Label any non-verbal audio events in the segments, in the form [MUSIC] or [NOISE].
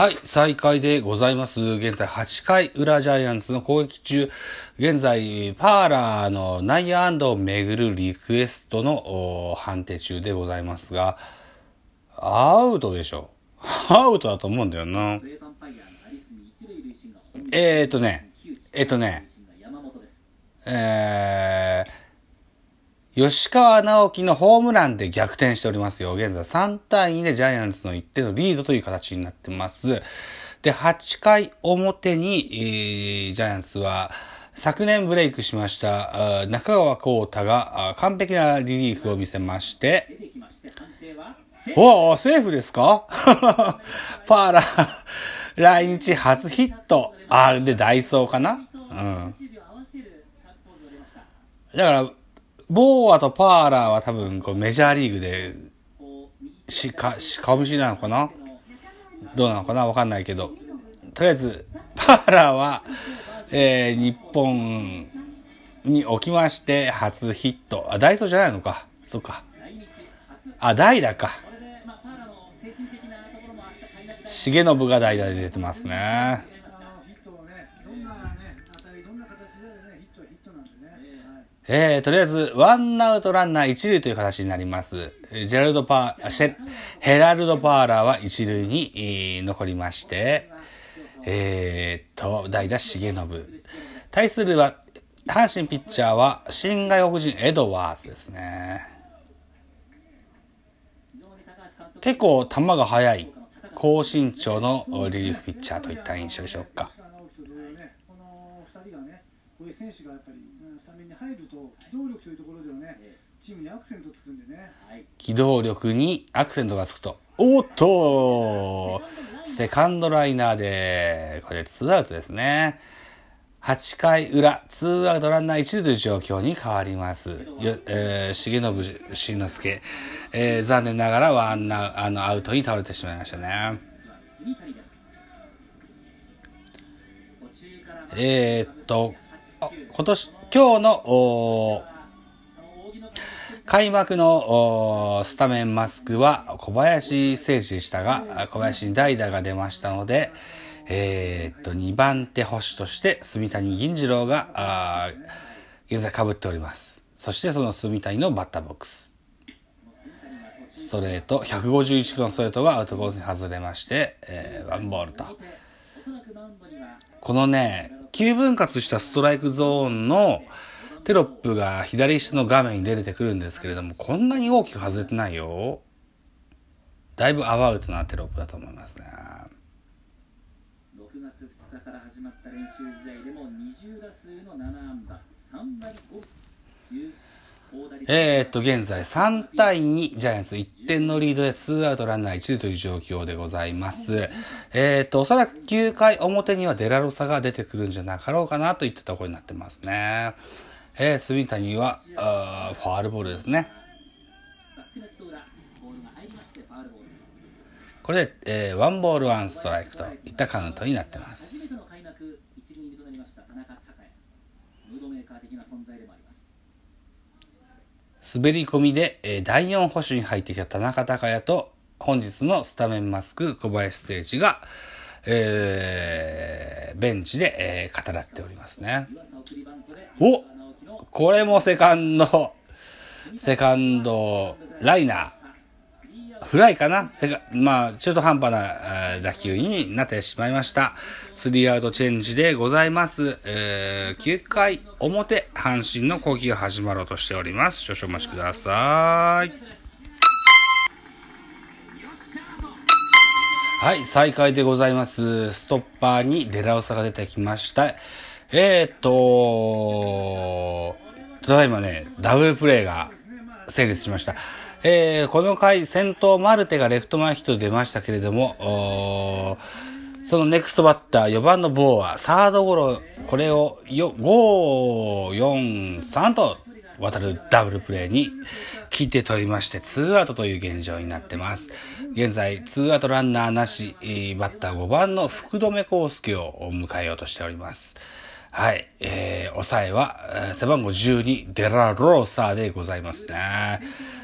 はい、再開でございます。現在8回裏ジャイアンツの攻撃中、現在パーラーの内野安打をめぐるリクエストの判定中でございますが、アウトでしょ。アウトだと思うんだよな。えーとね、えーとね、えー、吉川直樹のホームランで逆転しておりますよ。現在3対2でジャイアンツの1点のリードという形になってます。で、8回表に、えー、ジャイアンツは、昨年ブレイクしました中川幸太が完璧なリリーフを見せまして、おお、セーフですか？[LAUGHS] パーラー、来日初ヒット。あ、で、ダイソーかな？うん。だから、ボーアとパーラーは多分こうメジャーリーグで、しか、し、顔見知りなのかな？どうなのかな？わかんないけど。とりあえず、パーラーは、えー、日本におきまして初ヒット。あ、ダイソーじゃないのか。そっか。あ、代打か。重信が代打で出てますね。えー、とりあえず、ワンアウトランナー一塁という形になります。ジェラルドパー、シェ、ヘラルドパーラーは一塁に、えー、残りまして、えー、と、代打重信。対するは、阪神ピッチャーは、新外国人エドワーズですね。結構球が速い、高身長のリリーフピッチャーといった印象でしょうか。こういう選手がやっぱりスタメンに入ると機動力というところではね、チームにアクセントつくんでね、機動力にアクセントがつくと。おっとセカンドライナーでこれツーアウトですね。8回裏、ツーアウトランナー1塁という状況に変わります。よえー、重信慎之介、えー、残念ながらワンアあのアウトに倒れてしまいましたね。えー、っと、今年、今日の、開幕のスタメンマスクは小林誠司でしたが、小林に代打が出ましたので、えー、っと、2番手保守として住谷銀次郎が、現在被っております。そしてその住谷のバッターボックス。ストレート、151キロのストレートがアウトコースに外れまして、えー、ワンボールと。このね、9分割したストライクゾーンのテロップが左下の画面に出てくるんですけれども、こんなに大きく外れてないよ。だいぶアバウトなテロップだと思いますね。6月2日から始まった練習試合でも20打数の7安打、3割5というえー、っと、現在3対2、ジャイアンツ1点のリードで2アウトランナー1塁という状況でございます。えー、っと、おそらく9回表にはデラロサが出てくるんじゃなかろうかなといったところになってますね。えー、住谷は、あファールボールですね。これで、えー、ワンボールワンストライクといったカウントになってます。滑り込みで、えー、第4保守に入ってきた田中孝也と、本日のスタメンマスク小林誠一が、えー、ベンチで、えー、語らっておりますね。おこれもセカンド、セカンド、ライナー。フライかなまあ、中途半端な打球になってしまいました。スリーアウトチェンジでございます。えー、9回表、阪神の攻撃が始まろうとしております。少々お待ちください。はい、再開でございます。ストッパーにデラオサが出てきました。えー、っと、ただいまね、ダブルプレイが成立しました。えー、この回、先頭マルテがレフト前ヒット出ましたけれども、そのネクストバッター、4番のボーア、サードゴロ、これを5、4、3と渡るダブルプレーに切って取りまして、2アウトという現状になってます。現在、2アウトランナーなし、バッター5番の福留孝介を迎えようとしております。はい。えー、抑えは、背番号12、デラローサーでございますね。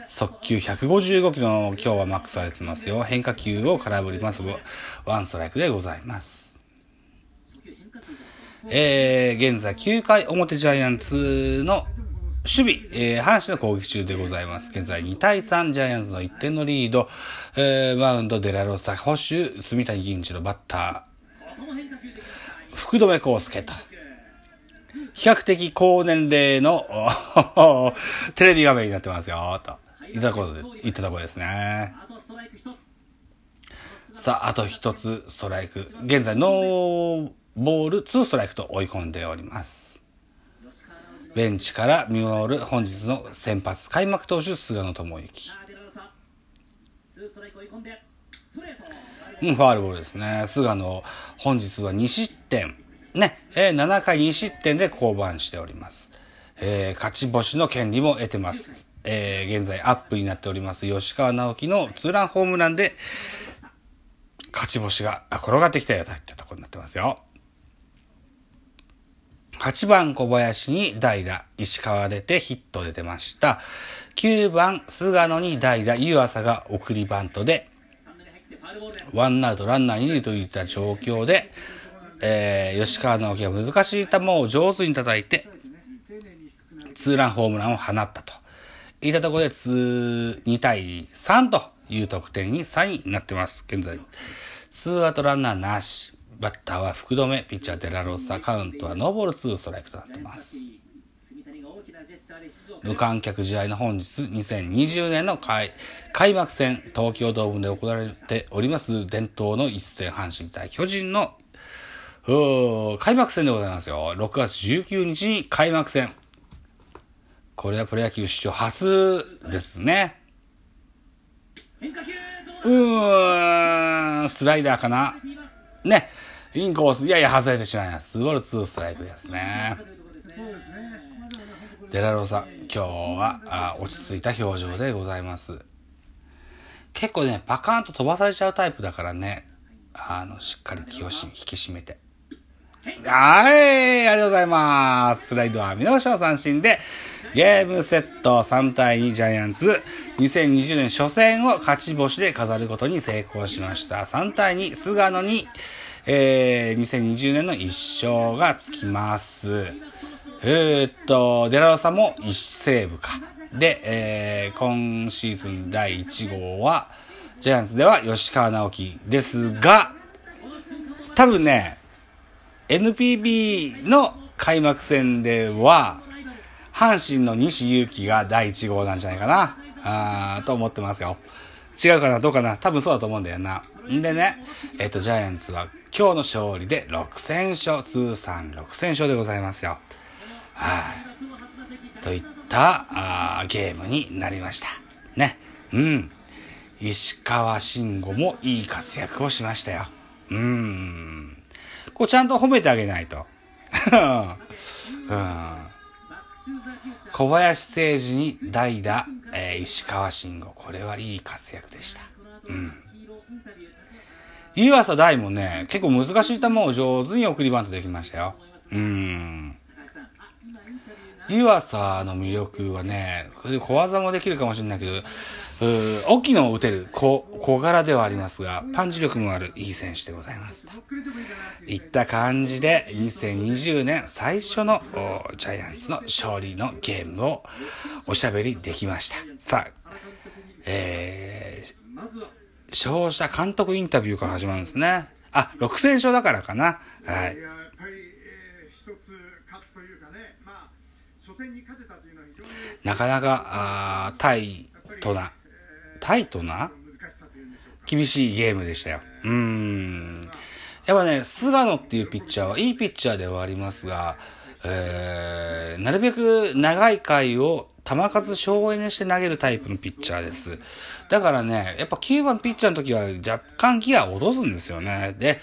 速球155キロの今日はマックスされてますよ。変化球を空振ります。ワンストライクでございます。えー、現在9回表ジャイアンツの守備、えー、阪神の攻撃中でございます。現在2対3、ジャイアンツの1点のリード、えー、マウンド、デラロサ、捕手、炭谷銀仁朗、バッター、福留孝介と、比較的高年齢の [LAUGHS] テレビ画面になってますよ、と。いったとこいったところですね。さあ、あと一つストライク。現在、ノーボール、ツーストライクと追い込んでおります。ベンチから見守る本日の先発、開幕投手、菅野智之。うん、ファールボールですね。菅野、本日は2失点。ね、えー、7回2失点で降板しております。えー、勝ち星の権利も得てます。えー、現在アップになっております吉川直樹のツーランホームランで、勝ち星が転がってきたよといったところになってますよ。8番小林に代打、石川出てヒット出てました。9番菅野に代打、湯浅が送りバントで、ワンアウトランナー2塁といった状況で、えー、吉川直樹が難しい球を上手に叩いて、ツーランホームランを放ったと。いったところで、2対3という得点に3位になってます。現在。ツーアウトランナーなし。バッターは福留、ピッチャーデラロサ、カウントはノーボール2ストライクとなってます。無観客試合の本日、2020年の開開幕戦、東京ドームで行われております伝統の一戦、阪神対巨人の開幕戦でございますよ。6月19日に開幕戦。これはプロ野球史上初ですね。うーん、スライダーかな？ね。インコース、いやいや外れてしまいます。スボルツーストライクですね。デラローさん、今日はあ落ち着いた表情でございます。結構ね、パカーンと飛ばされちゃうタイプだからね、あの、しっかり気を引き締めて。はい、ありがとうございます。スライドは見逃しの三振で、ゲームセット3対2ジャイアンツ、2020年初戦を勝ち星で飾ることに成功しました。3対2、菅野に、えー、2020年の1勝がつきます。えー、っと、デラロサも1セーブか。で、えー、今シーズン第1号は、ジャイアンツでは吉川直樹ですが、多分ね、NPB の開幕戦では、阪神の西勇輝が第1号なんじゃないかな、あーと思ってますよ。違うかなどうかな多分そうだと思うんだよな。んでね、えっ、と、ジャイアンツは今日の勝利で6戦勝、通算6戦勝でございますよ。はい。といったあゲームになりました。ね。うん。石川慎吾もいい活躍をしましたよ。うーん。こうちゃんと褒めてあげないと。[LAUGHS] うん、小林誠司に代打、えー、石川慎吾。これはいい活躍でした。うん。岩佐大もね、結構難しい球を上手に送りバントできましたよ。うん。岩佐の魅力はね、小技もできるかもしれないけど、大きいのを打てる小小柄ではありますが、パンチ力もあるいい選手でございます。といった感じで、2020年最初のジャイアンツの勝利のゲームをおしゃべりできました。さあ、えー、勝者監督インタビューから始まるんですね。あ、6戦勝だからかな。はい。なかなか、あタイトなタイトな厳しいゲームでしたよ。うーん。やっぱね、菅野っていうピッチャーはいいピッチャーではありますが、えー、なるべく長い回を球数省エネして投げるタイプのピッチャーです。だからね、やっぱ9番ピッチャーの時は若干ギアを落とすんですよね。で、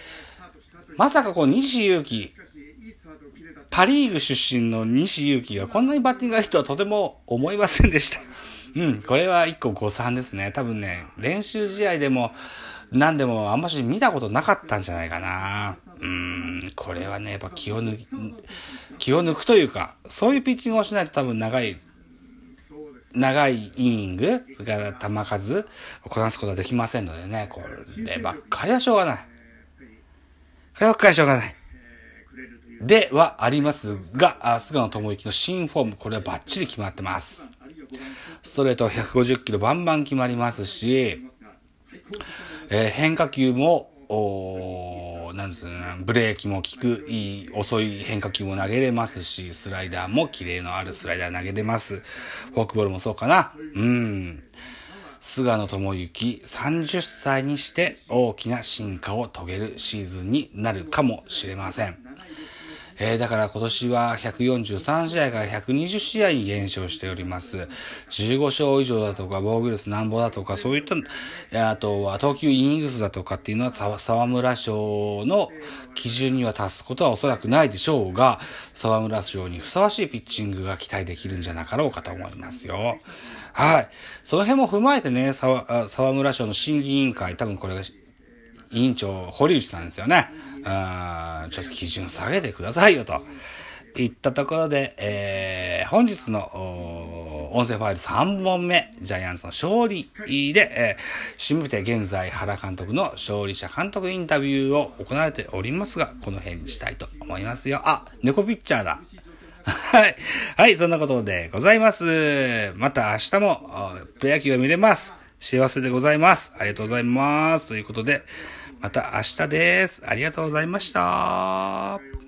まさかこう西勇輝、パリーグ出身の西勇輝がこんなにバッティングがいいとはとても思いませんでした。うん、これは一個誤算ですね。多分ね、練習試合でも、何でもあんまし見たことなかったんじゃないかな。うん、これはね、やっぱ気を抜き、気を抜くというか、そういうピッチングをしないと多分長い長いイニング、それから球数をこなすことはできませんのでね、こればっかりはしょうがない。こればっかりはしょうがない。ではありますが、菅野智之の新フォーム、これはバッチリ決まってます。ストレート150キロバンバン決まりますし、えー、変化球も、おなんですね、ブレーキも効く、いい、遅い変化球も投げれますし、スライダーもキレのあるスライダー投げれます。フォークボールもそうかな。うん。菅野智之30歳にして大きな進化を遂げるシーズンになるかもしれません。えー、だから今年は143試合から120試合に減少しております。15勝以上だとか、防御率なんぼだとか、そういった、あとは投球イニングスだとかっていうのは沢村賞の基準には達すことはおそらくないでしょうが、沢村賞にふさわしいピッチングが期待できるんじゃなかろうかと思いますよ。はい。その辺も踏まえてね、沢村賞の審議委員会、多分これが委員長、堀内さんですよね。あちょっと基準下げてくださいよと。言ったところで、えー、本日の音声ファイル3本目、ジャイアンツの勝利で、えー、締めて現在原監督の勝利者監督インタビューを行われておりますが、この辺にしたいと思いますよ。あ、猫ピッチャーだ。[LAUGHS] はい。はい、そんなことでございます。また明日もプロ野球が見れます。幸せでございます。ありがとうございます。ということで、また明日です。ありがとうございました。